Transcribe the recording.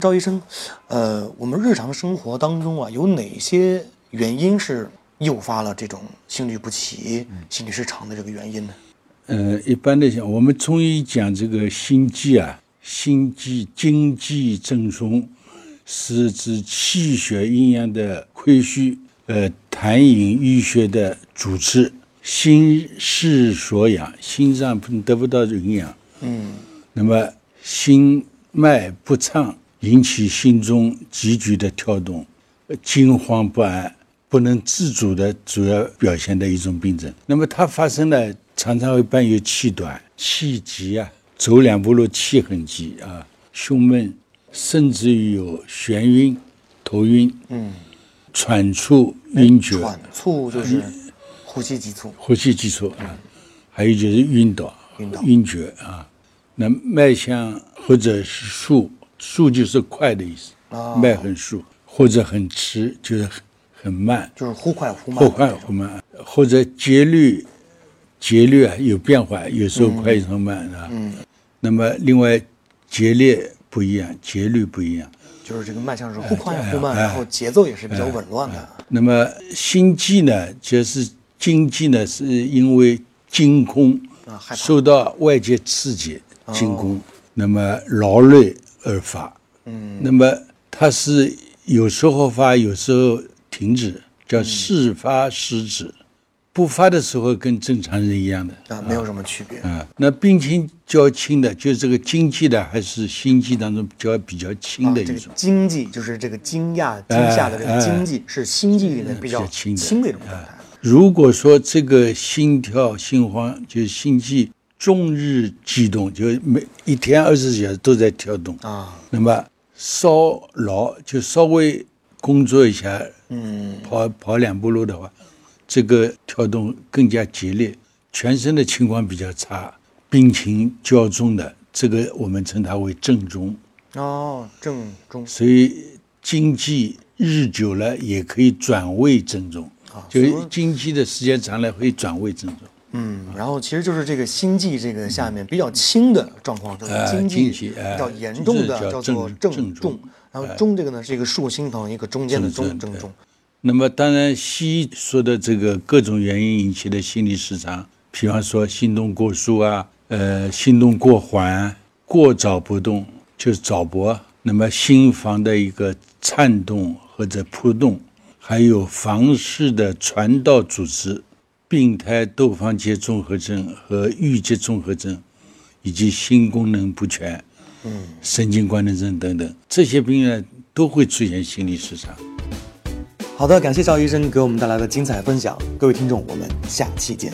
赵医生，呃，我们日常生活当中啊，有哪些原因是诱发了这种心律不齐、心律失常的这个原因呢？呃，一般的讲，我们中医讲这个心悸啊，心悸、经悸增松，是指气血阴阳的亏虚，呃，痰饮淤血的阻滞，心室所养，心脏得不到营养，嗯，那么心脉不畅，引起心中急剧的跳动，呃惊慌不安，不能自主的主要表现的一种病症。那么它发生呢，常常会伴有气短、气急啊，走两步路气很急啊，胸闷，甚至于有眩晕、头晕，嗯，喘促、晕厥，喘促就是呼吸急促，呼吸急促啊，还有就是晕倒、晕厥啊。那脉象或者是速，速就是快的意思，啊。脉很速，或者很迟，就是很很慢，就是忽快忽慢，忽快忽慢，或者节律节律啊有变化，有时候快，有时候慢啊。嗯，那么另外节律不一样，节律不一样。就是这个脉象是忽快忽慢，然后节奏也是比较紊乱的。那么心悸呢，就是经济呢，是因为惊恐啊受到外界刺激，惊恐，那么劳累而发。嗯，那么它是有时候发，有时候停止，叫事发时止。不发的时候跟正常人一样的啊，没有什么区别。啊。那病情较轻的，就是这个经济的，还是心悸当中比较比较轻啊，这个的一种。惊悸就是这个惊讶、惊吓的这个惊悸，是心悸里面比较轻的一种状态。如果说这个心跳、心慌，就是心悸终日悸动，就每一天二十四小时都在跳动。啊，那么稍劳就稍微工作一下，嗯，跑跑两步路的话，这个跳动更加激烈，全身的情况比较差，病情较重的，这个我们称它为正中。哦，正中。所以经济日久了也可以转为正中，就是经济的时间长了会转为正中。嗯，然后其实就是这个心悸这个下面比较轻的状况，叫做哎经经悸比较严重的这叫叫做正正正中然后中这个呢是一个竖心旁一个中间的中正正正中。那么当然，西医说的这个各种原因引起的心理失常，比方说心动过速啊，呃，心动过缓、过早不动，就是早搏。那么心房的一个颤动或者扑动，还有房室的传导组织、病态窦房结综合症和郁结综合症，以及心功能不全、嗯，神经官能症等等，这些病人都会出现心理失常。好的，感谢赵医生给我们带来的精彩分享，各位听众，我们下期见。